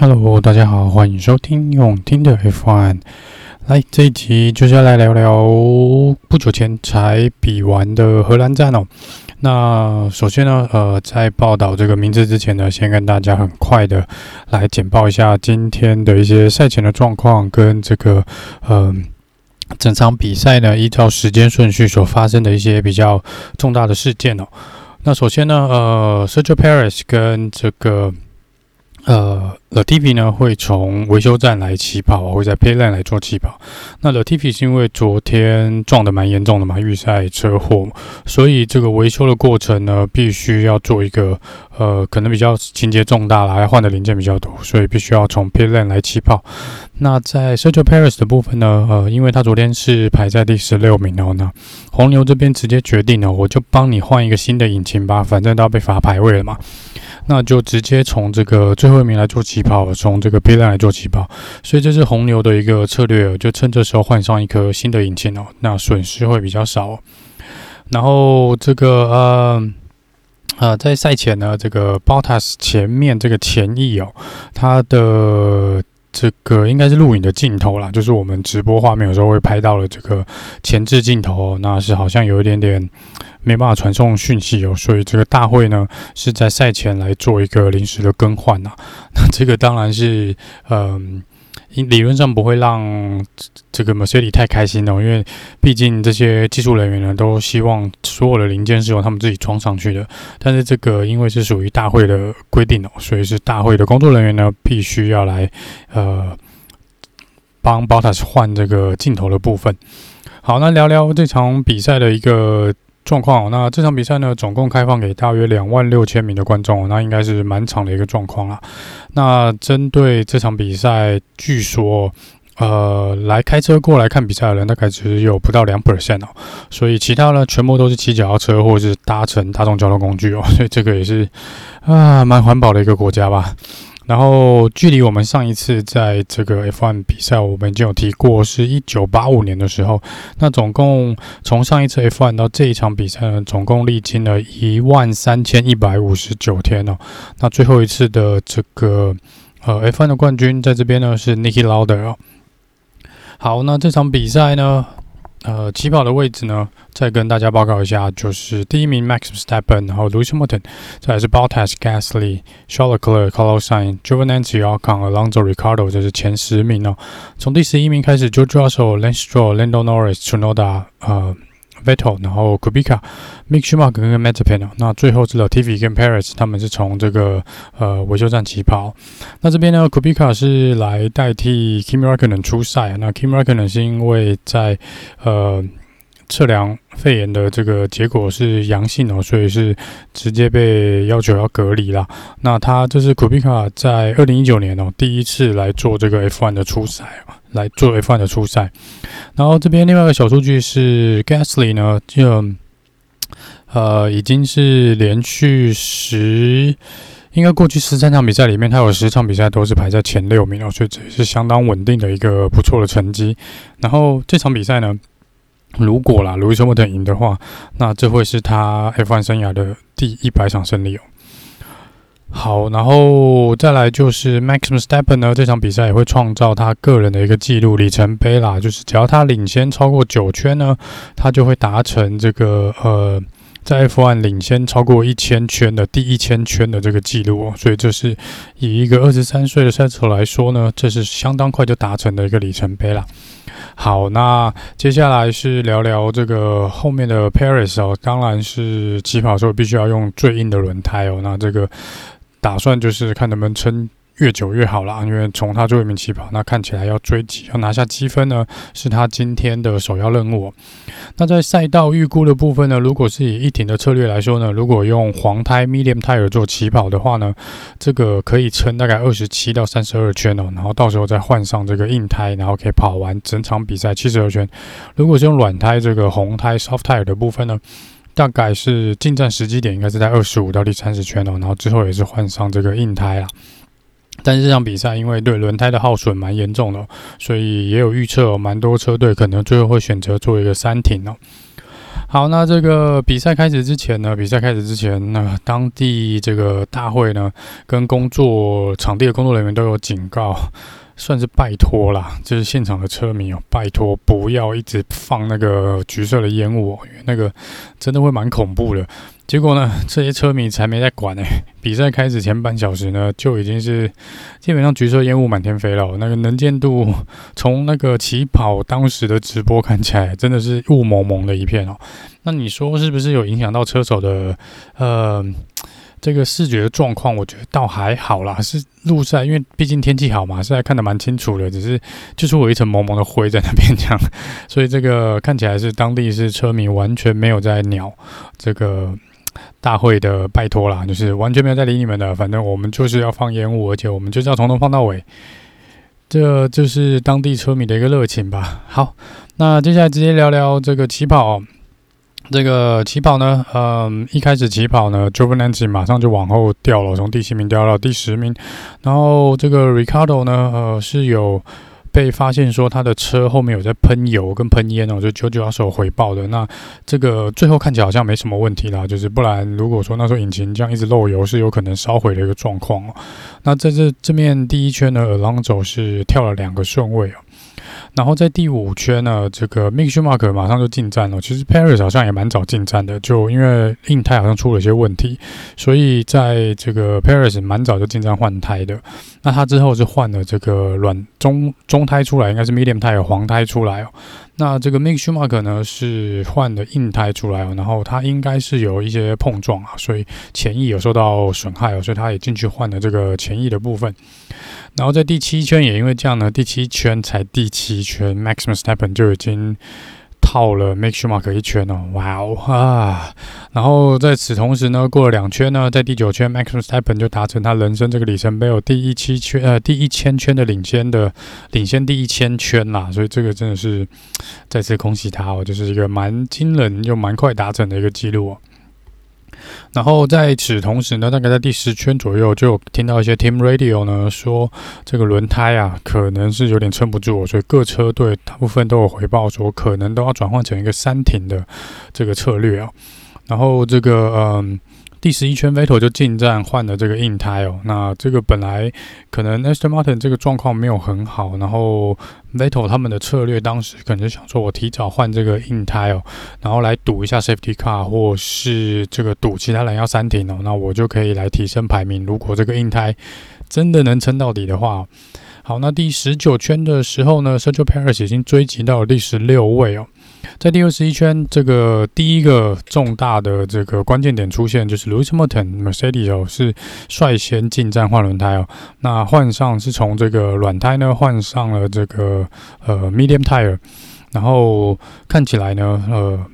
Hello，大家好，欢迎收听用听的 F1。来，这一集就是要来聊聊不久前才比完的荷兰站哦。那首先呢，呃，在报道这个名字之前呢，先跟大家很快的来简报一下今天的一些赛前的状况跟这个，嗯、呃，整场比赛呢，依照时间顺序所发生的一些比较重大的事件哦。那首先呢，呃，Sergio Perez 跟这个。呃，Latifi 呢会从维修站来起跑，会在 Pit Lane 来做起跑。那 Latifi 是因为昨天撞得蛮严重的嘛，预赛车祸，所以这个维修的过程呢，必须要做一个呃，可能比较情节重大啦，要换的零件比较多，所以必须要从 Pit Lane 来起跑。那在 Sergio Perez 的部分呢，呃，因为他昨天是排在第十六名哦，那红牛这边直接决定了，我就帮你换一个新的引擎吧，反正都要被罚排位了嘛。那就直接从这个最后一名来做起跑，从这个 B 站来做起跑，所以这是红牛的一个策略，就趁这时候换上一颗新的引擎哦，那损失会比较少。然后这个呃呃，在赛前呢，这个 Bottas 前面这个前翼哦，它的。这个应该是录影的镜头啦，就是我们直播画面有时候会拍到了这个前置镜头，那是好像有一点点没办法传送讯息哦，所以这个大会呢是在赛前来做一个临时的更换呐，那这个当然是嗯。理论上不会让这个 Mercedes 太开心哦，因为毕竟这些技术人员呢都希望所有的零件是由他们自己装上去的。但是这个因为是属于大会的规定哦，所以是大会的工作人员呢必须要来呃帮 Bottas 换这个镜头的部分。好，那聊聊这场比赛的一个。状况，那这场比赛呢，总共开放给大约两万六千名的观众，那应该是蛮长的一个状况啦。那针对这场比赛，据说，呃，来开车过来看比赛的人大概只有不到两 percent 哦，所以其他呢，全部都是骑脚踏车或者是搭乘大众交通工具哦，所以这个也是啊，蛮环保的一个国家吧。然后，距离我们上一次在这个 F1 比赛，我们已经有提过，是一九八五年的时候。那总共从上一次 F1 到这一场比赛呢，总共历经了一万三千一百五十九天哦。那最后一次的这个呃 F1 的冠军在这边呢是 Niki Lauda 哦。好，那这场比赛呢？呃，起跑的位置呢，再跟大家报告一下，就是第一名 Max s t e p p e n 然后 Lewis Hamilton，再来是 Bottas、Gasly、Charles Leclerc、Carlos Sainz、Giovinazzi、Ocon、Alonso、Ricciardo，这是前十名哦。从第十一名开始，George Russell、Lance Stroll、Lando Norris、Tsunoda，呃。Vettel，然后 Kubica、Mick Schumacher 跟 Mazepin，那最后是 Latifi 跟 Paris，他们是从这个呃维修站起跑。那这边呢，Kubica 是来代替 Kimi reckon 出赛。那 Kimi r a c k o n e n 是因为在呃测量肺炎的这个结果是阳性哦，所以是直接被要求要隔离了。那他这是 Kubica 在二零一九年哦第一次来做这个 F1 的初赛来做 F1 的初赛，然后这边另外一个小数据是 Gasly 呢，就呃已经是连续十，应该过去十三场比赛里面，他有十场比赛都是排在前六名哦，所以这也是相当稳定的一个不错的成绩。然后这场比赛呢，如果啦，Lewis Hamilton 赢的话，那这会是他 F1 生涯的第一百场胜利哦。好，然后再来就是 Max Verstappen 呢，这场比赛也会创造他个人的一个纪录里程碑啦。就是只要他领先超过九圈呢，他就会达成这个呃，在 F1 领先超过一千圈的第一千圈的这个纪录哦。所以这是以一个二十三岁的赛车手来说呢，这是相当快就达成的一个里程碑啦。好，那接下来是聊聊这个后面的 Paris 哦，当然是起跑的时候必须要用最硬的轮胎哦。那这个。打算就是看能不能撑越久越好啦，因为从他最后一名起跑，那看起来要追击，要拿下积分呢，是他今天的首要任务。那在赛道预估的部分呢，如果是以一停的策略来说呢，如果用黄胎 （medium tire） 做起跑的话呢，这个可以撑大概二十七到三十二圈哦，然后到时候再换上这个硬胎，然后可以跑完整场比赛七十二圈。如果是用软胎这个红胎 （soft tire） 的部分呢，大概是进站时机点应该是在二十五到第三十圈哦，然后之后也是换上这个硬胎啦。但是这场比赛因为对轮胎的耗损蛮严重的，所以也有预测，蛮多车队可能最后会选择做一个三停哦。好，那这个比赛开始之前呢，比赛开始之前，那当地这个大会呢，跟工作场地的工作人员都有警告，算是拜托啦，就是现场的车迷哦，拜托不要一直放那个橘色的烟雾，因为那个真的会蛮恐怖的。结果呢，这些车迷才没在管呢。比赛开始前半小时呢，就已经是基本上橘色烟雾满天飞了。那个能见度，从那个起跑当时的直播看起来，真的是雾蒙蒙的一片哦。那你说是不是有影响到车手的呃这个视觉的状况？我觉得倒还好啦，是路赛，因为毕竟天气好嘛，是还看得蛮清楚的。只是就是我一层蒙蒙的灰在那边这样，所以这个看起来是当地是车迷完全没有在鸟这个。大会的拜托啦，就是完全没有在理你们的，反正我们就是要放烟雾，而且我们就是要从头放到尾，这就是当地车迷的一个热情吧。好，那接下来直接聊聊这个起跑，这个起跑呢，嗯，一开始起跑呢，Giovinazzi 马上就往后掉了，从第七名掉到第十名，然后这个 Ricardo 呢，呃，是有。被发现说他的车后面有在喷油跟喷烟哦，就九九二手回报的。那这个最后看起来好像没什么问题啦，就是不然如果说那时候引擎这样一直漏油，是有可能烧毁的一个状况哦。那在这这面第一圈呢，Alonso 是跳了两个顺位哦。然后在第五圈呢，这个 Mick Schumacher 马上就进站了。其实 Perez 好像也蛮早进站的，就因为硬胎好像出了一些问题，所以在这个 Perez 蛮早就进站换胎的。那他之后是换了这个软中中胎出来，应该是 Medium 胎有黄胎出来哦。那这个 Mick Schumacher 呢是换的硬胎出来哦，然后它应该是有一些碰撞啊，所以前翼有受到损害哦，所以他也进去换了这个前翼的部分。然后在第七圈也因为这样呢，第七圈才第七圈，Maximum Stepan 就已经套了 Make Schumacher 一圈哦，哇哦啊！然后在此同时呢，过了两圈呢，在第九圈，Maxus Tappen 就达成他人生这个里程碑有，第一七圈呃第一千圈的领先的领先第一千圈啦，所以这个真的是再次恭喜他哦，就是一个蛮惊人又蛮快达成的一个记录哦。然后在此同时呢，大概在第十圈左右，就听到一些 Team Radio 呢说，这个轮胎啊可能是有点撑不住，所以各车队大部分都有回报说，可能都要转换成一个三停的这个策略啊。然后这个嗯。第十一圈，Vettel 就进站换了这个硬胎哦。那这个本来可能 Aston Martin 这个状况没有很好，然后 Vettel 他们的策略当时可能就想说，我提早换这个硬胎哦，然后来赌一下 Safety Car，或是这个赌其他人要三停哦，那我就可以来提升排名。如果这个硬胎真的能撑到底的话，好，那第十九圈的时候呢，Sergio Perez 已经追及到了第十六位哦。在第二十一圈，这个第一个重大的这个关键点出现，就是 Lewis Hamilton Mercedes 哦，是率先进站换轮胎哦。那换上是从这个软胎呢换上了这个呃 Medium Tire，然后看起来呢呃。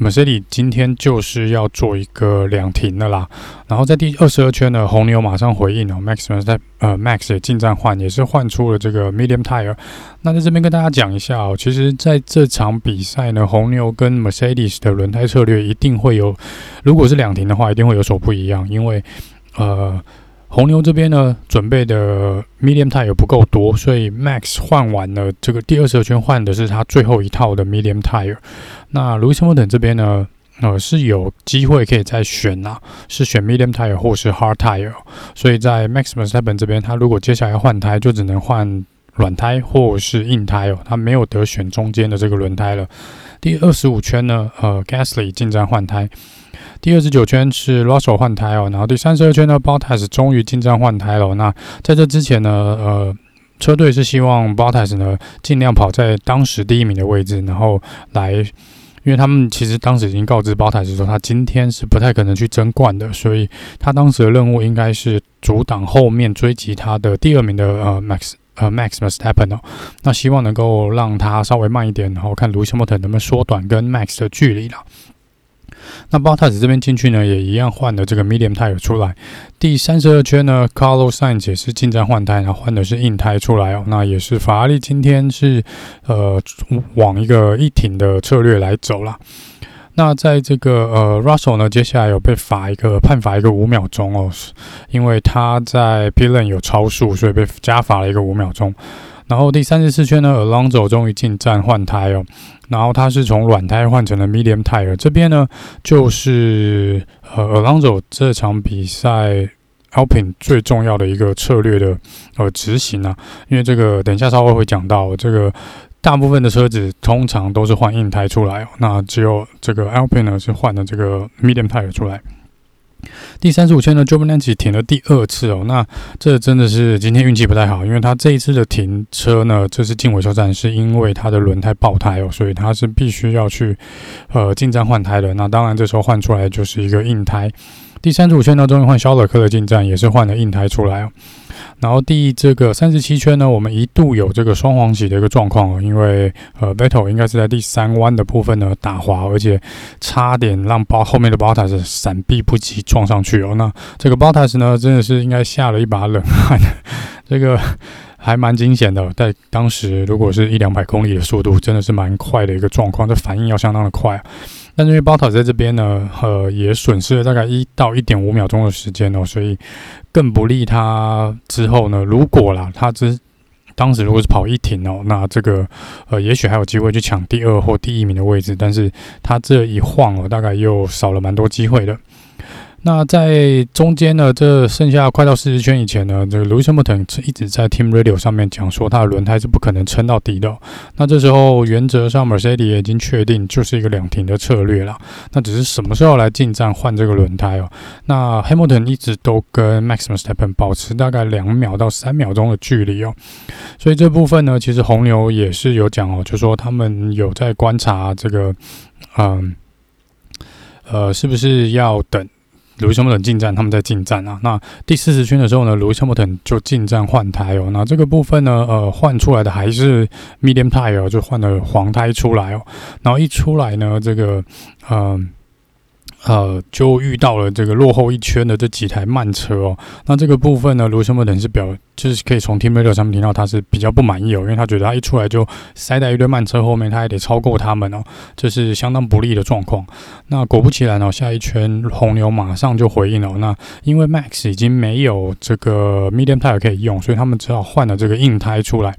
Mercedes 今天就是要做一个两停的啦，然后在第二十二圈呢，红牛马上回应哦，Max 在呃 Max 也进站换，也是换出了这个 Medium Tire。那在这边跟大家讲一下哦，其实在这场比赛呢，红牛跟 Mercedes 的轮胎策略一定会有，如果是两停的话，一定会有所不一样，因为呃。红牛这边呢，准备的 medium tire 不够多，所以 Max 换完了这个第二十二圈换的是他最后一套的 medium tire。那 Lewis Hamilton 这边呢，呃是有机会可以再选啊，是选 medium tire 或是 hard tire。所以在 Max Verstappen 这边，他如果接下来要换胎，就只能换软胎或是硬胎哦，他没有得选中间的这个轮胎了。第二十五圈呢，呃，Gasly 进站换胎。第二十九圈是 Russell 换胎哦，然后第三十二圈呢，Bottas 终于进站换胎了。那在这之前呢，呃，车队是希望 Bottas 呢尽量跑在当时第一名的位置，然后来，因为他们其实当时已经告知 Bottas 说他今天是不太可能去争冠的，所以他当时的任务应该是阻挡后面追击他的第二名的呃 Max 呃 Max Verstappen 哦，那希望能够让他稍微慢一点，然后看 Lewis Hamilton 能不能缩短跟 Max 的距离了。那 Bottas 这边进去呢，也一样换了这个 medium tire 出来。第三十二圈呢，Carlos Sainz 也是进站换胎，然后换的是硬胎出来哦。那也是法拉利今天是呃往一个一挺的策略来走了。那在这个呃 Russell 呢，接下来有被罚一个判罚一个五秒钟哦，因为他在 Pit Lane 有超速，所以被加罚了一个五秒钟。然后第三十四圈呢，Alonso 终于进站换胎哦，然后他是从软胎换成了 Medium Tire，这边呢就是呃 Alonso 这场比赛 Alpine 最重要的一个策略的呃执行啊，因为这个等一下稍微会讲到这个。大部分的车子通常都是换硬胎出来哦，那只有这个 Alpine 呢是换的这个 Medium Tire 出来。第三十五圈呢，Giovinazzi 停了第二次哦，那这真的是今天运气不太好，因为他这一次的停车呢，这是进维修站，是因为他的轮胎爆胎哦，所以他是必须要去呃进站换胎的。那当然这时候换出来就是一个硬胎。第三十五圈呢，终于换肖勒克的进站，也是换了硬胎出来哦。然后第这个三十七圈呢，我们一度有这个双黄旗的一个状况哦，因为呃，Vettel 应该是在第三弯的部分呢打滑，而且差点让包后面的 Bottas 闪避不及撞上去哦。那这个 Bottas 呢，真的是应该下了一把冷汗，这个还蛮惊险的。在当时，如果是一两百公里的速度，真的是蛮快的一个状况，这反应要相当的快。但是因为 Bottas 在这边呢，呃，也损失了大概一到一点五秒钟的时间哦，所以更不利他之后呢。如果啦，他之当时如果是跑一停哦，那这个呃，也许还有机会去抢第二或第一名的位置。但是他这一晃哦，大概又少了蛮多机会的。那在中间呢，这剩下快到四十圈以前呢，这个 Lewis Hamilton 一直在 Team Radio 上面讲说，他的轮胎是不可能撑到底的。那这时候原则上 Mercedes 也已经确定就是一个两停的策略了。那只是什么时候来进站换这个轮胎哦？那 Hamilton 一直都跟 Max Verstappen 保持大概两秒到三秒钟的距离哦。所以这部分呢，其实红牛也是有讲哦，就说他们有在观察这个，嗯，呃，是不是要等。卢西莫顿进站，他们在进站啊。那第四十圈的时候呢，卢西莫顿就进站换胎哦。那这个部分呢，呃，换出来的还是 medium tire，就换了黄胎出来哦。然后一出来呢，这个，嗯、呃。就遇到了这个落后一圈的这几台慢车哦。那这个部分呢，卢森堡等是表，就是可以从 Team Radio 上面听到他是比较不满意哦，因为他觉得他一出来就塞在一堆慢车后面，他还得超过他们哦，这是相当不利的状况。那果不其然哦，下一圈红牛马上就回应了。那因为 Max 已经没有这个 Medium Tire 可以用，所以他们只好换了这个硬胎出来。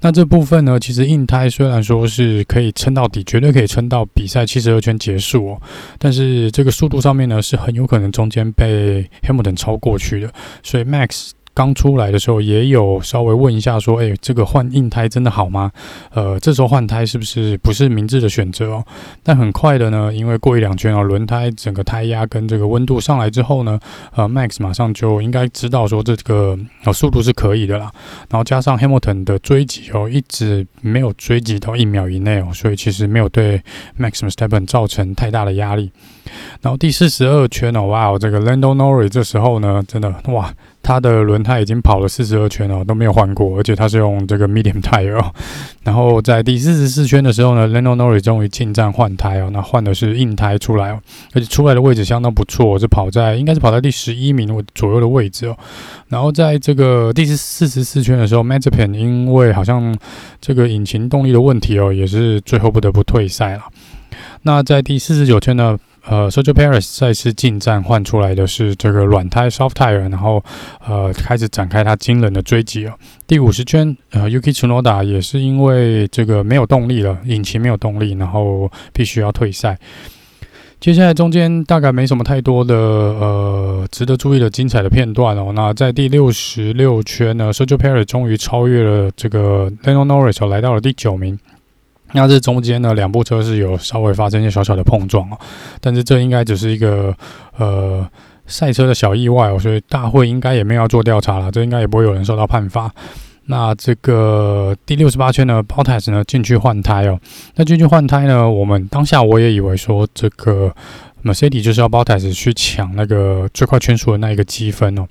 那这部分呢，其实硬胎虽然说是可以撑到底，绝对可以撑到比赛七十二圈结束哦，但是。这个速度上面呢，是很有可能中间被 Hamilton 超过去的，所以 Max。刚出来的时候也有稍微问一下说，哎，这个换硬胎真的好吗？呃，这时候换胎是不是不是明智的选择哦？但很快的呢，因为过一两圈哦，轮胎整个胎压跟这个温度上来之后呢，呃，Max 马上就应该知道说这个呃速度是可以的啦。然后加上 Hamilton 的追击哦，一直没有追击到一秒以内哦，所以其实没有对 Max s t e p e n 造成太大的压力。然后第四十二圈哦，哇哦，这个 Lando Norris 这时候呢，真的哇。他的轮胎已经跑了四十二圈了，都没有换过，而且他是用这个 medium tire。然后在第四十四圈的时候呢，Lando Norris 终于进站换胎哦，那换的是硬胎出来哦，而且出来的位置相当不错，是跑在应该是跑在第十一名左右的位置哦。然后在这个第四十四圈的时候，Mazepin 因为好像这个引擎动力的问题哦，也是最后不得不退赛了。那在第四十九圈呢？呃，Sergio Perez 再次进站换出来的是这个软胎 soft tire，然后呃开始展开他惊人的追击哦。第五十圈，呃，Yuki Tsunoda 也是因为这个没有动力了，引擎没有动力，然后必须要退赛。接下来中间大概没什么太多的呃值得注意的精彩的片段哦。那在第六十六圈呢，Sergio Perez 终于超越了这个 l e n o Norris，来到了第九名。那这中间呢，两部车是有稍微发生一些小小的碰撞哦，但是这应该只是一个呃赛车的小意外哦，所以大会应该也没有要做调查了，这应该也不会有人受到判罚。那这个第六十八圈呢，Bottas 呢进去换胎哦，那进去换胎呢，我们当下我也以为说这个。Mercedes 就是要 Bottas 去抢那个最快圈速的那一个积分哦，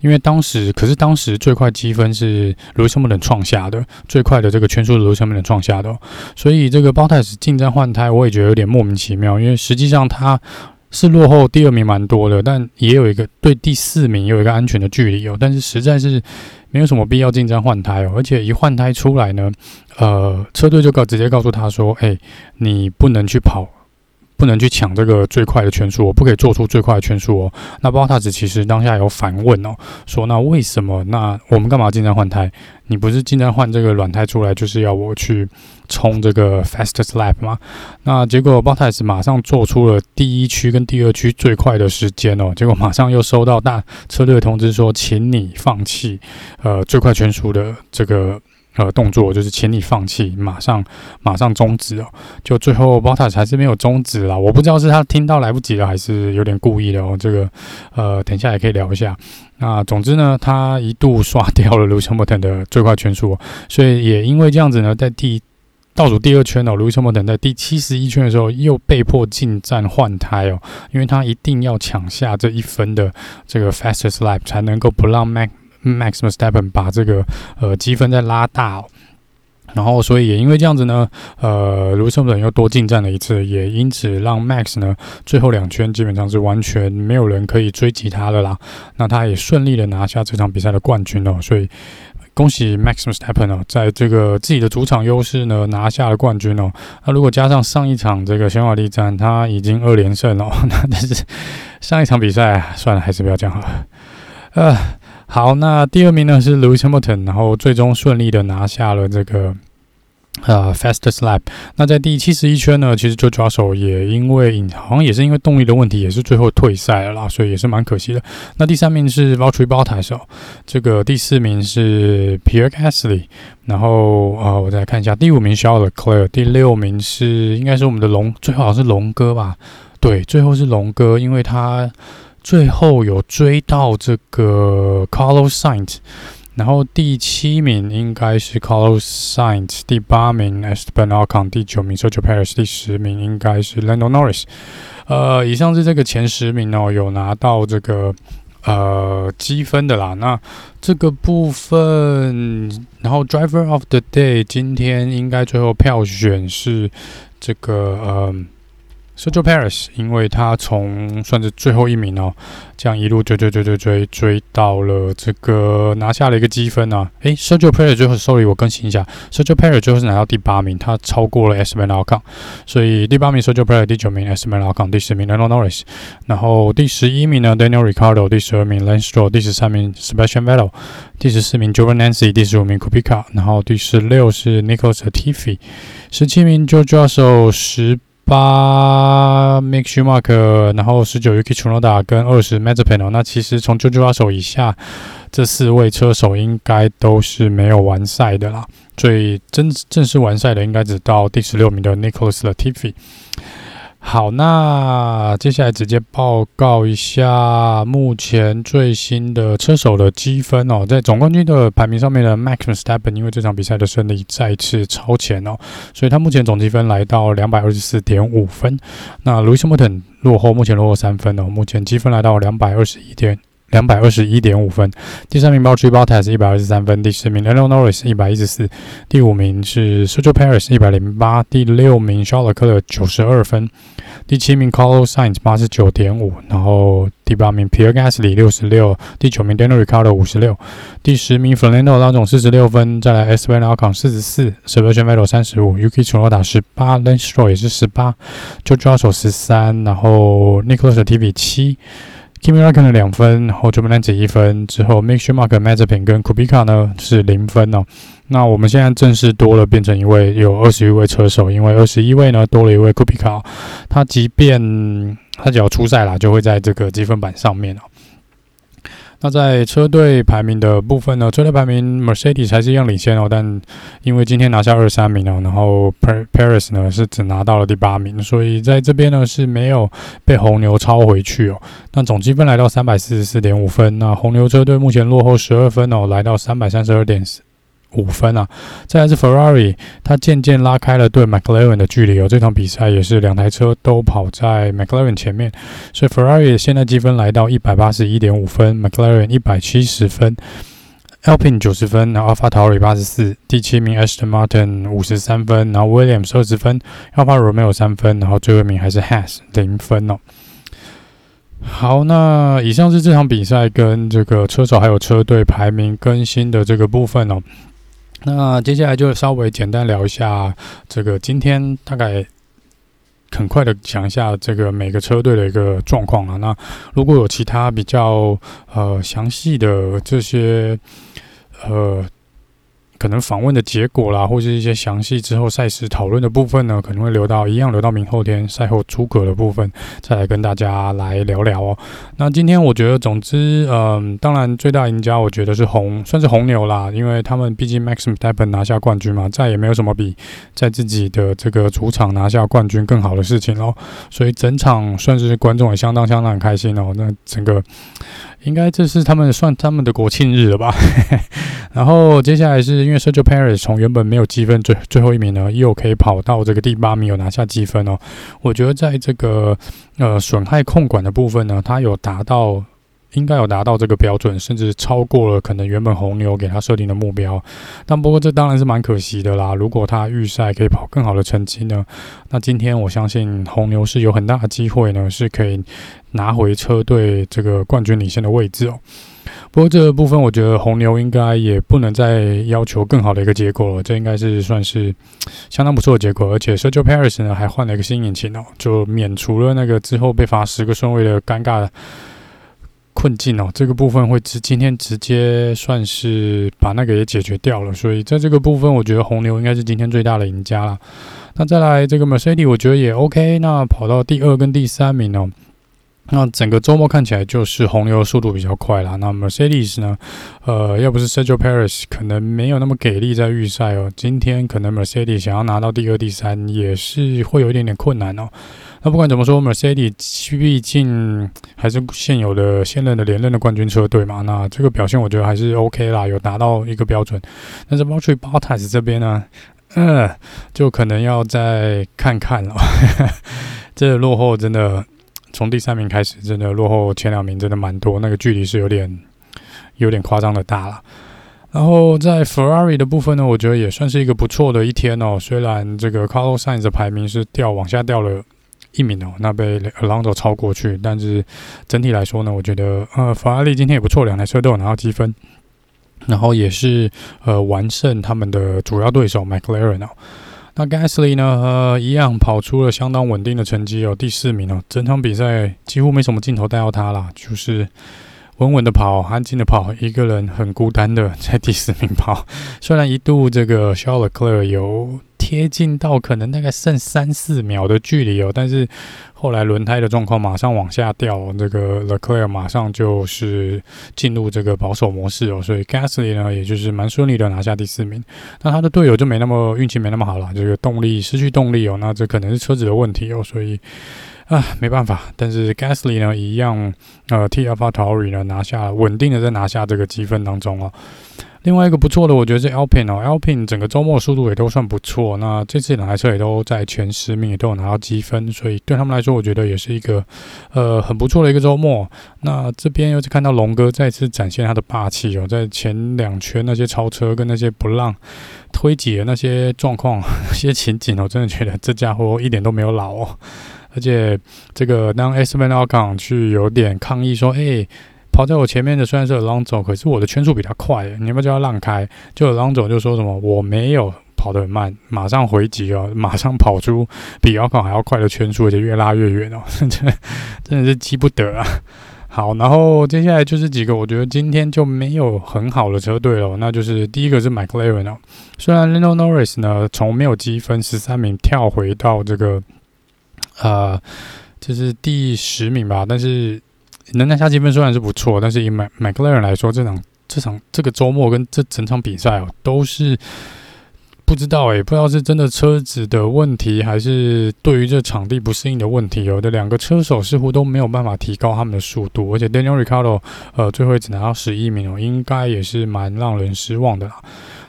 因为当时可是当时最快积分是 Lewis Hamilton 创下的，最快的这个圈数 Lewis Hamilton 创下的，所以这个 Bottas 进站换胎，我也觉得有点莫名其妙，因为实际上他是落后第二名蛮多的，但也有一个对第四名有一个安全的距离哦，但是实在是没有什么必要进站换胎哦，而且一换胎出来呢，呃，车队就告直接告诉他说，哎，你不能去跑。不能去抢这个最快的圈数，我不可以做出最快的圈数哦。那 Bottas 其实当下有反问哦，说那为什么？那我们干嘛经常换胎？你不是经常换这个软胎出来，就是要我去冲这个 fastest lap 吗？那结果 Bottas 马上做出了第一区跟第二区最快的时间哦，结果马上又收到大车队通知说，请你放弃呃最快圈数的这个。呃，动作就是请你放弃，马上马上终止哦。就最后 b o t a s 还是没有终止啦，我不知道是他听到来不及了，还是有点故意的哦。这个呃，等一下也可以聊一下。那总之呢，他一度刷掉了 Lewis Hamilton 的最快圈数，所以也因为这样子呢，在第倒数第二圈哦，Lewis Hamilton 在第七十一圈的时候又被迫进站换胎哦，因为他一定要抢下这一分的这个 fastest lap 才能够不让 Max Max m e s t a p p e n 把这个呃积分再拉大，然后所以也因为这样子呢，呃卢森堡又多进站了一次，也因此让 Max 呢最后两圈基本上是完全没有人可以追击他的啦。那他也顺利的拿下这场比赛的冠军哦，所以恭喜 Max Verstappen 哦，在这个自己的主场优势呢拿下了冠军哦。那如果加上上一场这个匈牙利站，他已经二连胜了，那但是上一场比赛算了，还是不要讲了，呃。好，那第二名呢是 Lewis Hamilton，然后最终顺利的拿下了这个呃 Fastest Lap。那在第七十一圈呢，其实就抓手也因为好像也是因为动力的问题，也是最后退赛了啦，所以也是蛮可惜的。那第三名是 Valtteri b o t a s 这个第四名是 Pierre Gasly，然后呃我再看一下，第五名 Charles Leclerc，第六名是应该是我们的龙，最后好像是龙哥吧？对，最后是龙哥，因为他。最后有追到这个 Carlos Sainz，然后第七名应该是 Carlos Sainz，第八名 Esteban Ocon，第九名 Sergio Perez，第十名应该是 Lando Norris。呃，以上是这个前十名哦，有拿到这个呃积分的啦。那这个部分，然后 Driver of the Day 今天应该最后票选是这个呃。Sergio Paris，因为他从算是最后一名哦，这样一路追追追追追追到了这个拿下了一个积分啊。诶，Sergio Paris 最后，sorry，我更新一下，Sergio Paris 最后是拿到第八名，他超过了 Esteban Ocon，所以第八名 Sergio Perez，第九名 Esteban Ocon，第十名 Lando Norris，然后第十一名呢 Daniel Ricardo，第十二名 Lance Stroll，第十三名 Sebastian Vettel，第十四名 j o v a n Nancy，第十五名 Kubica，然后第十六是 Nicolas Tiffy，十七名 George Russell，十。八 Mick Schumacher，然后十九 Yuki Tsunoda 跟二十 Mazepin，那其实从九十八手以下这四位车手应该都是没有完赛的啦。最真正式完赛的应该只到第十六名的 Nicholas Latifi。好，那接下来直接报告一下目前最新的车手的积分哦，在总冠军的排名上面的 Max Verstappen 因为这场比赛的胜利再次超前哦，所以他目前总积分来到两百二十四点五分。那 Lewis Hamilton 落后，目前落后三分哦，目前积分来到两百二十一点。两百二十一点五分，第三名 Valtteri Bottas 一百二十三分，第四名 Lando Norris 一百一十四，第五名是 Sergio Perez 一百零八，第六名 Charles Leclerc 九十二分，第七名 Carlos Sainz 八十九点五，然后第八名 Pierre Gasly 六十六，第九名 Daniel Ricciardo 五十六，第十名 Fernando Alonso 四十六分，再来 Esteban Ocon 四十四，Sebastian Vettel 三十五，Yuki Tsunoda 十八，Lance Stroll 也是十八，George Russell 十三，然后 Nicholas Latifi 七。Kimi r a c k o n 两分，然后 Jumanji 一分，之后 m i k s h u m a c k m a z e p i n 跟 Kubica 呢是零分哦。那我们现在正式多了，变成一位有二十一位车手，因为二十一位呢多了一位 Kubica，他即便他只要出赛啦，就会在这个积分榜上面哦。那在车队排名的部分呢，车队排名 Mercedes 还是一样领先哦，但因为今天拿下二三名哦，然后 Paris 呢是只拿到了第八名，所以在这边呢是没有被红牛超回去哦。那总积分来到三百四十四点五分，那红牛车队目前落后十二分哦，来到三百三十二点四。五分啊！再来是 Ferrari，它渐渐拉开了对 McLaren 的距离哦。这场比赛也是两台车都跑在 McLaren 前面，所以 Ferrari 现在积分来到一百八十一点五分，McLaren 一百七十分，Alpine 九十分，然后 AlphaTauri 八十四，第七名 Aston Martin 五十三分，然后 Williams 二十分，Alfa Romeo 三分，然后最后一名还是 Haas 零分哦。好，那以上是这场比赛跟这个车手还有车队排名更新的这个部分哦。那接下来就稍微简单聊一下这个今天大概很快的讲一下这个每个车队的一个状况啊。那如果有其他比较呃详细的这些呃。可能访问的结果啦，或是一些详细之后赛事讨论的部分呢，可能会留到一样留到明后天赛后诸葛的部分，再来跟大家来聊聊哦。那今天我觉得，总之，嗯，当然最大赢家我觉得是红，算是红牛啦，因为他们毕竟 Max Verstappen 拿下冠军嘛，再也没有什么比在自己的这个主场拿下冠军更好的事情喽。所以整场算是观众也相当相当开心哦。那整个。应该这是他们算他们的国庆日了吧？然后接下来是因为 Sergio Perez 从原本没有积分最最后一名呢，又可以跑到这个第八名，有拿下积分哦。我觉得在这个呃损害控管的部分呢，它有达到。应该有达到这个标准，甚至超过了可能原本红牛给他设定的目标。但不过这当然是蛮可惜的啦。如果他预赛可以跑更好的成绩呢，那今天我相信红牛是有很大的机会呢，是可以拿回车队这个冠军领先的位置哦。不过这个部分，我觉得红牛应该也不能再要求更好的一个结果了。这应该是算是相当不错的结果。而且 Sergio Perez 呢还换了一个新引擎哦，就免除了那个之后被罚十个顺位的尴尬。困境哦，这个部分会直今天直接算是把那个也解决掉了，所以在这个部分，我觉得红牛应该是今天最大的赢家了。那再来这个 Mercedes，我觉得也 OK，那跑到第二跟第三名哦。那整个周末看起来就是红牛的速度比较快啦。那 Mercedes 呢？呃，要不是 Sergio Paris 可能没有那么给力在预赛哦，今天可能 Mercedes 想要拿到第二、第三也是会有一点点困难哦。那不管怎么说，Mercedes 毕竟还是现有的现任的连任的冠军车队嘛。那这个表现我觉得还是 OK 啦，有达到一个标准。但是 Valtteri Bottas 这边呢，嗯，就可能要再看看了。这落后真的。从第三名开始，真的落后前两名真的蛮多，那个距离是有点有点夸张的大了。然后在 Ferrari 的部分呢，我觉得也算是一个不错的一天哦。虽然这个 Carlos Sainz 的排名是掉往下掉了一名哦，那被 Alonso 超过去，但是整体来说呢，我觉得呃，法拉利今天也不错，两台车都有拿到积分，然后也是呃完胜他们的主要对手 McLaren 哦。那 Gasly 呢？呃，一样跑出了相当稳定的成绩哦，第四名哦。整场比赛几乎没什么镜头带到他啦，就是稳稳的跑，安静的跑，一个人很孤单的在第四名跑。虽然一度这个 Charles Leclerc 有。贴近到可能大概剩三四秒的距离哦，但是后来轮胎的状况马上往下掉，这个 l e c l e r 马上就是进入这个保守模式哦，所以 Gasly 呢，也就是蛮顺利的拿下第四名。那他的队友就没那么运气没那么好了，这个动力失去动力哦，那这可能是车子的问题哦，所以啊没办法。但是 Gasly 呢一样呃替 AlphaTauri 呢拿下稳定的在拿下这个积分当中哦。另外一个不错的，我觉得是 Alpine 哦，Alpine 整个周末速度也都算不错。那这次两台车也都在前十名，也都有拿到积分，所以对他们来说，我觉得也是一个呃很不错的一个周末。那这边又是看到龙哥再次展现他的霸气哦，在前两圈那些超车跟那些不让推挤的那些状况、那些情景，我真的觉得这家伙一点都没有老哦。而且这个当 Esteban Ocon 去有点抗议说：“哎。”跑在我前面的虽然是 Alonso，可是我的圈速比他快，你要不要叫他让开？就 Alonso 就说什么我没有跑得很慢，马上回击哦，马上跑出比 Alcon 还要快的圈速，而且越拉越远哦，真 的真的是急不得啊！好，然后接下来就是几个我觉得今天就没有很好的车队了，那就是第一个是 McLaren 哦，虽然 Lando Norris 呢从没有积分十三名跳回到这个呃就是第十名吧，但是。能拿下积分虽然是不错，但是以麦麦克莱伦来说，这场这场这个周末跟这整场比赛哦，都是不知道诶、不知道是真的车子的问题，还是对于这场地不适应的问题。有的两个车手似乎都没有办法提高他们的速度，而且 Daniel Ricciardo 呃，最后只拿到十一名哦，应该也是蛮让人失望的啦。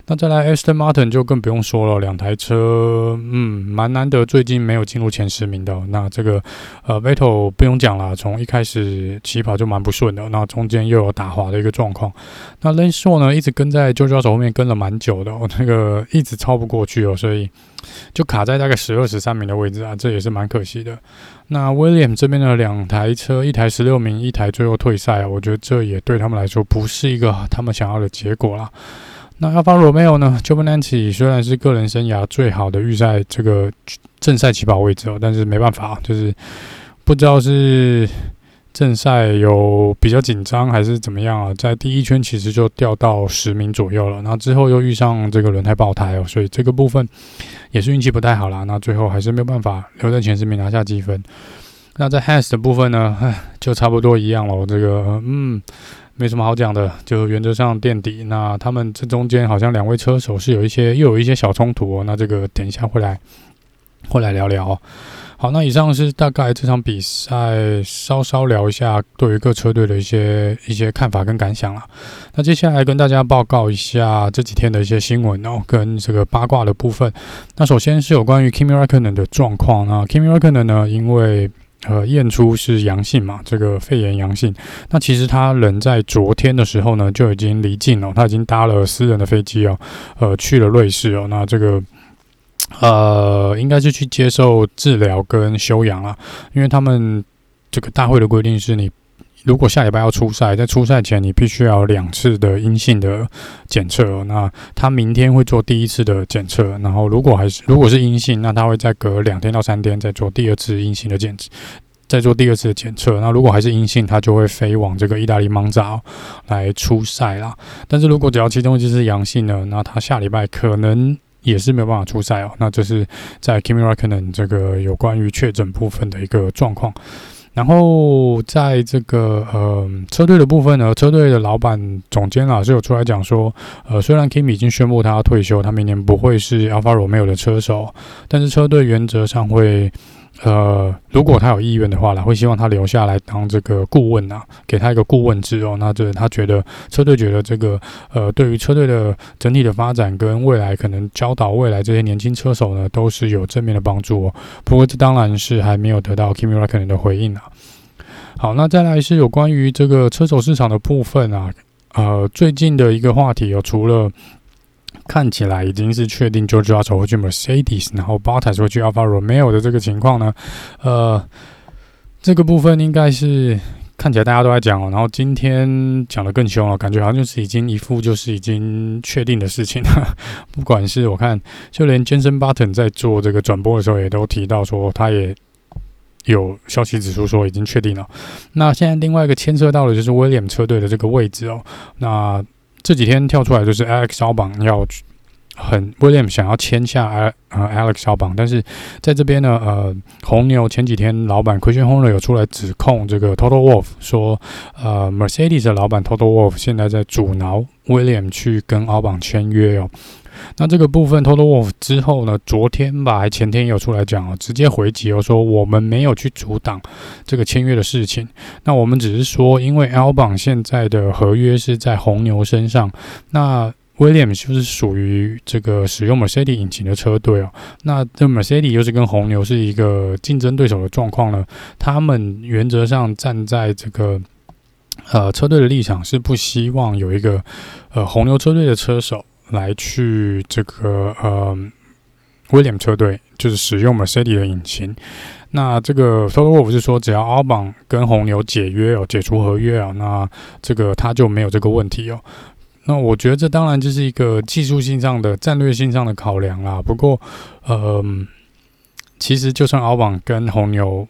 那再来，Aston Martin 就更不用说了，两台车，嗯，蛮难得，最近没有进入前十名的。那这个，呃，Vettel 不用讲了，从一开始起跑就蛮不顺的，那中间又有打滑的一个状况。那 Lance Stroll 呢，一直跟在 George Russell 后面跟了蛮久的，哦，那个一直超不过去哦，所以就卡在大概十二、十三名的位置啊，这也是蛮可惜的。那 William 这边的两台车，一台十六名，一台最后退赛啊，我觉得这也对他们来说不是一个他们想要的结果啦。那 Alfa Romeo 呢乔布南奇虽然是个人生涯最好的预赛这个正赛起跑位置哦，但是没办法，就是不知道是正赛有比较紧张还是怎么样啊，在第一圈其实就掉到十名左右了，然后之后又遇上这个轮胎爆胎哦，所以这个部分也是运气不太好啦。那最后还是没有办法留在前十名拿下积分。那在 HAS 的部分呢，就差不多一样了。这个嗯，没什么好讲的，就原则上垫底。那他们这中间好像两位车手是有一些又有一些小冲突哦。那这个等一下会来。会来聊聊，好，那以上是大概这场比赛稍稍聊一下对于各车队的一些一些看法跟感想了。那接下来跟大家报告一下这几天的一些新闻哦，跟这个八卦的部分。那首先是有关于 Kimi Räikkönen 的状况。那 Kimi Räikkönen 呢，因为呃验出是阳性嘛，这个肺炎阳性。那其实他人在昨天的时候呢就已经离境了，他已经搭了私人的飞机哦，呃去了瑞士哦。那这个。呃，应该是去接受治疗跟休养了，因为他们这个大会的规定是你如果下礼拜要出赛，在出赛前你必须要两次的阴性的检测。那他明天会做第一次的检测，然后如果还是如果是阴性，那他会再隔两天到三天再做第二次阴性的检测，再做第二次的检测。那如果还是阴性，他就会飞往这个意大利蒙扎来出赛啦。但是如果只要其中一次是阳性呢，那他下礼拜可能。也是没有办法出赛哦。那这是在 Kimi Räikkönen 这个有关于确诊部分的一个状况。然后在这个呃车队的部分呢，车队的老板总监啊是有出来讲说，呃，虽然 Kimi 已经宣布他要退休，他明年不会是 Alfa Romeo 的车手，但是车队原则上会。呃，如果他有意愿的话啦，会希望他留下来当这个顾问啊，给他一个顾问制哦。那这他觉得车队觉得这个呃，对于车队的整体的发展跟未来可能教导未来这些年轻车手呢，都是有正面的帮助哦。不过这当然是还没有得到 Kimi Räikkönen 的回应啊。好，那再来是有关于这个车手市场的部分啊，呃，最近的一个话题有除了。看起来已经是确定，George Russell 会去 Mercedes，然后 Bottas 会去 Alfa Romeo 的这个情况呢，呃，这个部分应该是看起来大家都在讲哦，然后今天讲得更凶了，感觉好像就是已经一副就是已经确定的事情了。不管是我看，就连 Jenson Button 在做这个转播的时候也都提到说，他也有消息指出说已经确定了。那现在另外一个牵涉到的就是 William 车队的这个位置哦，那。这几天跳出来就是 Alex Albon 要很 William 想要签下 Alex Albon，但是在这边呢，呃，红牛前几天老板 Christian Horner 有出来指控这个 Total Wolf 说，呃，Mercedes 的老板 Total Wolff 现在在阻挠 William 去跟 Albon 签约哦。那这个部分，Total Wolf 之后呢？昨天吧，还前天有出来讲哦，直接回击哦，说我们没有去阻挡这个签约的事情。那我们只是说，因为 Albon 现在的合约是在红牛身上，那 Williams 就是属于这个使用 Mercedes 引擎的车队哦。那这 Mercedes 又是跟红牛是一个竞争对手的状况呢？他们原则上站在这个呃车队的立场，是不希望有一个呃红牛车队的车手。来去这个呃，威廉车队就是使用 Mercedes 的引擎。那这个 Toto Wolff 是说，只要奥邦跟红牛解约哦，解除合约啊，那这个他就没有这个问题哦。那我觉得这当然就是一个技术性上的、战略性上的考量啦。不过，呃，其实就算奥邦跟红牛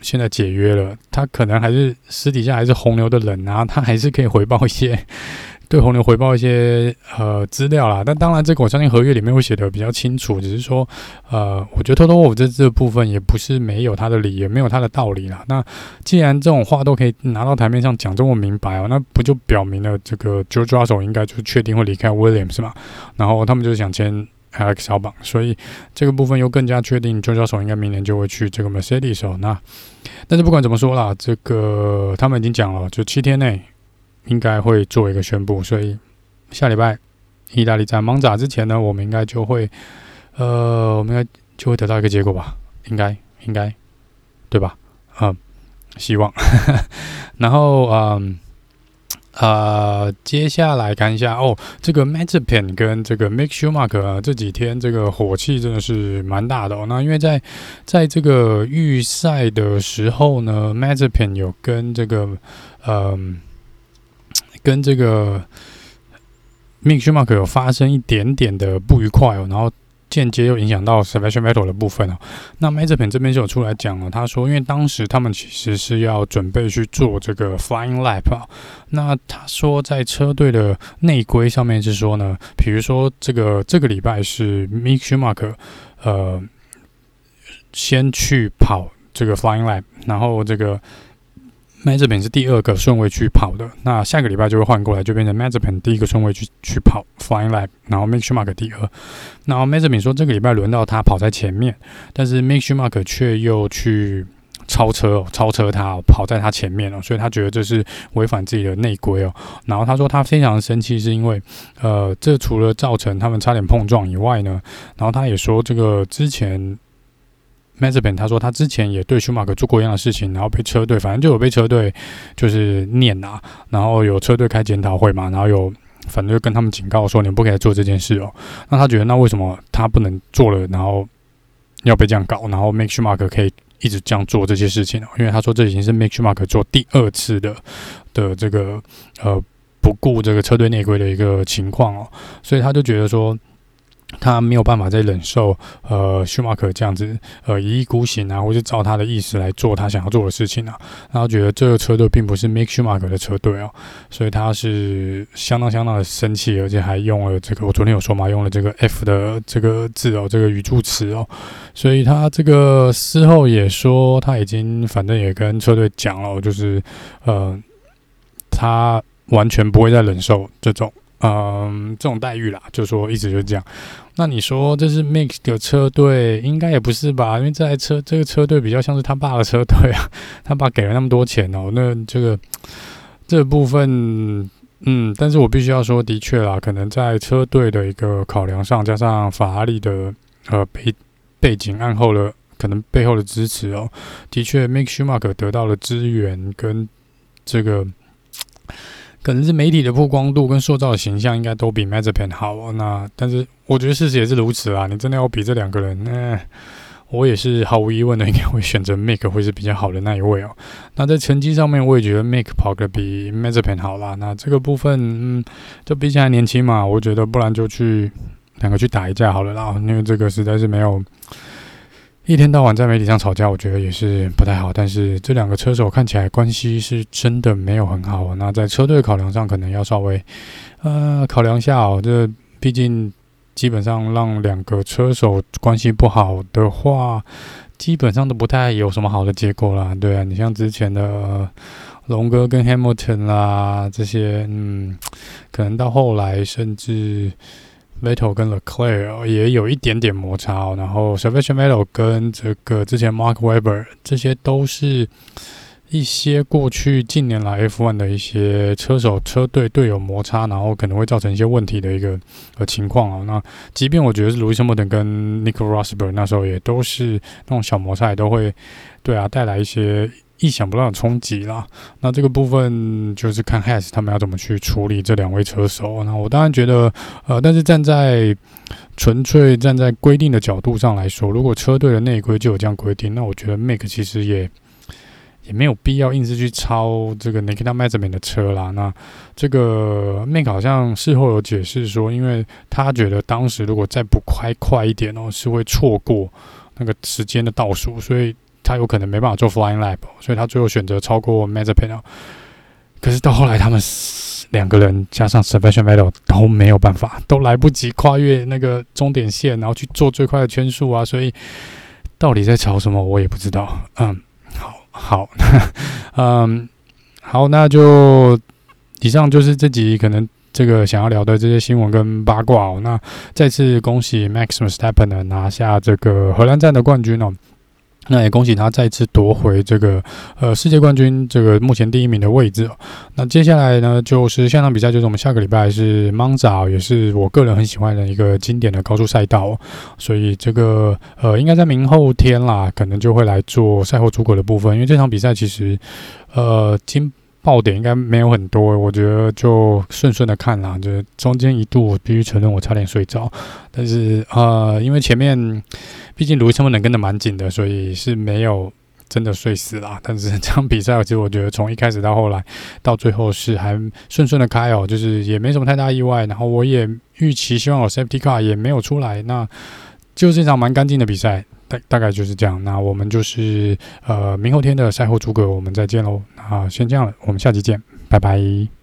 现在解约了，他可能还是私底下还是红牛的人啊，他还是可以回报一些。对红牛回报一些呃资料啦，但当然这个我相信合约里面会写的比较清楚，只是说呃，我觉得 Toto Wolff 这这部分也不是没有他的理，也没有他的道理啦。那既然这种话都可以拿到台面上讲这么明白哦，那不就表明了这个 Joe 抓手应该就确定会离开 William 是吗？然后他们就是想签 Alex Albon，所以这个部分又更加确定 George Russell 应该明年就会去这个 Mercedes 哦。那但是不管怎么说啦，这个他们已经讲了，就七天内。应该会做一个宣布，所以下礼拜意大利站蒙扎之前呢，我们应该就会，呃，我们应该就会得到一个结果吧？应该，应该，对吧？嗯，希望。然后，嗯，呃，接下来看一下哦，这个 Mazepin 跟这个 Mick Schumacher 啊，这几天这个火气真的是蛮大的哦。那因为在在这个预赛的时候呢，Mazepin 有跟这个，嗯。跟这个 Mick Schumacher 有发生一点点的不愉快哦，然后间接又影响到 Sebastian Vettel 的部分哦。那 Mazepin 这边就有出来讲了，他说，因为当时他们其实是要准备去做这个 Flying Lap 啊。那他说，在车队的内规上面是说呢，比如说这个这个礼拜是 Mick Schumacher，呃，先去跑这个 Flying Lap，然后这个。Mazepin 是第二个顺位去跑的，那下个礼拜就会换过来，就变成 Mazepin 第一个顺位去去跑 Flying Lap，然后 Mick Schumacher 第二。然后 Mazepin 说这个礼拜轮到他跑在前面，但是 Mick Schumacher 却又去超车哦，超车他跑在他前面哦，所以他觉得这是违反自己的内规哦。然后他说他非常生气，是因为呃，这除了造成他们差点碰撞以外呢，然后他也说这个之前。Mazepin 他说他之前也对 schmark 做过一样的事情，然后被车队反正就有被车队就是念啊，然后有车队开检讨会嘛，然后有反正就跟他们警告说你们不可以做这件事哦。那他觉得那为什么他不能做了，然后要被这样搞，然后 Make Schumacher 可以一直这样做这些事情呢？因为他说这已经是 Make Schumacher 做第二次的的这个呃不顾这个车队内规的一个情况哦，所以他就觉得说。他没有办法再忍受，呃，舒马克这样子，呃，一意孤行啊，或是照他的意思来做他想要做的事情啊。然后觉得这个车队并不是 Mick Schumacher 的车队哦，所以他是相当相当的生气，而且还用了这个，我昨天有说嘛，用了这个 F 的这个字哦，这个语助词哦。所以他这个事后也说，他已经反正也跟车队讲了，就是呃，他完全不会再忍受这种。嗯，这种待遇啦，就说一直就这样。那你说这是 Mix 的车队，应该也不是吧？因为这台车这个车队比较像是他爸的车队啊，他爸给了那么多钱哦。那这个这部分，嗯，但是我必须要说，的确啦，可能在车队的一个考量上，加上法拉利的呃背背景案后的可能背后的支持哦，的确 Mix Schumacher 得到了资源跟这个。可能是媒体的曝光度跟塑造的形象应该都比 Mazepin 好哦。那但是我觉得事实也是如此啊。你真的要比这两个人，那、我也是毫无疑问的，应该会选择 Mick 会是比较好的那一位哦。那在成绩上面，我也觉得 Mick 跑得比 Mazepin 好啦。那这个部分，嗯，就毕竟还年轻嘛，我觉得不然就去两个去打一架好了啦。因为这个实在是没有。一天到晚在媒体上吵架，我觉得也是不太好。但是这两个车手看起来关系是真的没有很好。那在车队考量上，可能要稍微呃考量一下哦。这毕竟基本上让两个车手关系不好的话，基本上都不太有什么好的结果啦。对啊，你像之前的龙哥跟 Hamilton 啦，这些嗯，可能到后来甚至。Vettel 跟 Leclerc 也有一点点摩擦，然后 Sebastian Vettel 跟这个之前 Mark Webber 这些都是一些过去近年来 F1 的一些车手车队队友摩擦，然后可能会造成一些问题的一个呃情况啊。那即便我觉得是 Lewis Hamilton 跟 Nico Rosberg 那时候也都是那种小摩擦，也都会对啊带来一些。意想不到的冲击啦，那这个部分就是看 Has 他们要怎么去处理这两位车手。那我当然觉得，呃，但是站在纯粹站在规定的角度上来说，如果车队的内规就有这样规定，那我觉得 Make 其实也也没有必要硬是去超这个 Nikita Mazepin 的车啦。那这个 Make 好像事后有解释说，因为他觉得当时如果再不快快一点哦，是会错过那个时间的倒数，所以。他有可能没办法做 flying lap，所以他最后选择超过 Mazepin。可是到后来，他们两个人加上 Sebastian Vettel 都没有办法，都来不及跨越那个终点线，然后去做最快的圈数啊！所以到底在吵什么，我也不知道。嗯，好，好，嗯，好，那就以上就是这集可能这个想要聊的这些新闻跟八卦。那再次恭喜 Max Verstappen 呢拿下这个荷兰站的冠军哦。那也恭喜他再次夺回这个呃世界冠军这个目前第一名的位置。那接下来呢，就是下场比赛，就是我们下个礼拜是 Monza，也是我个人很喜欢的一个经典的高速赛道。所以这个呃，应该在明后天啦，可能就会来做赛后诸葛的部分。因为这场比赛其实呃，今爆点应该没有很多，我觉得就顺顺的看啦。就是中间一度我必须承认我差点睡着，但是呃，因为前面毕竟卢易斯他们跟得蛮紧的，所以是没有真的睡死啦。但是这场比赛其实我觉得从一开始到后来到最后是还顺顺的开哦，就是也没什么太大意外。然后我也预期希望有 Safety Car 也没有出来，那就是一场蛮干净的比赛，大大概就是这样。那我们就是呃明后天的赛后诸葛，我们再见喽。那先这样了，我们下期见，拜拜。